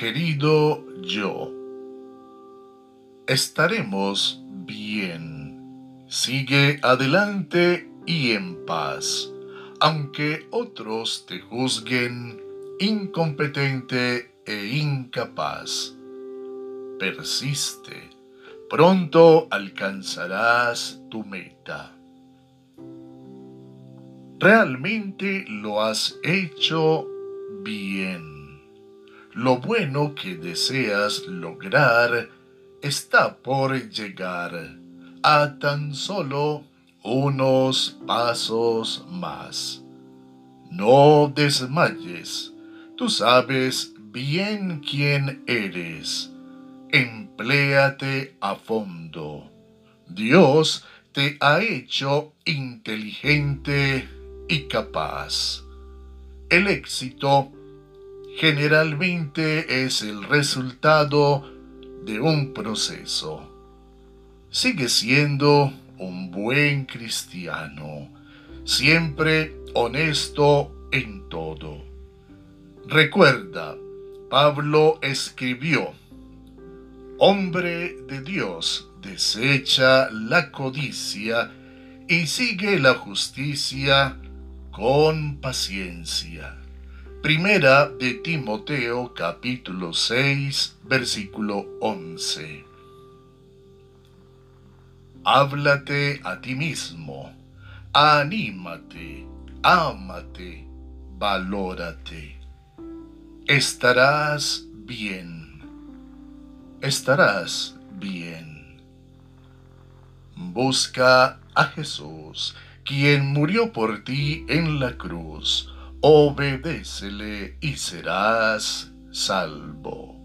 querido yo. Estaremos bien. Sigue adelante y en paz, aunque otros te juzguen incompetente e incapaz. Persiste. Pronto alcanzarás tu meta. Realmente lo has hecho bien. Lo bueno que deseas lograr está por llegar a tan solo unos pasos más. No desmayes, tú sabes bien quién eres. Empléate a fondo. Dios te ha hecho inteligente y capaz. El éxito generalmente es el resultado de un proceso. Sigue siendo un buen cristiano, siempre honesto en todo. Recuerda, Pablo escribió, Hombre de Dios, desecha la codicia y sigue la justicia, con paciencia. Primera de Timoteo capítulo 6 versículo 11. Háblate a ti mismo, anímate, ámate, valórate. Estarás bien. Estarás bien. Busca a Jesús quien murió por ti en la cruz, obedécele y serás salvo.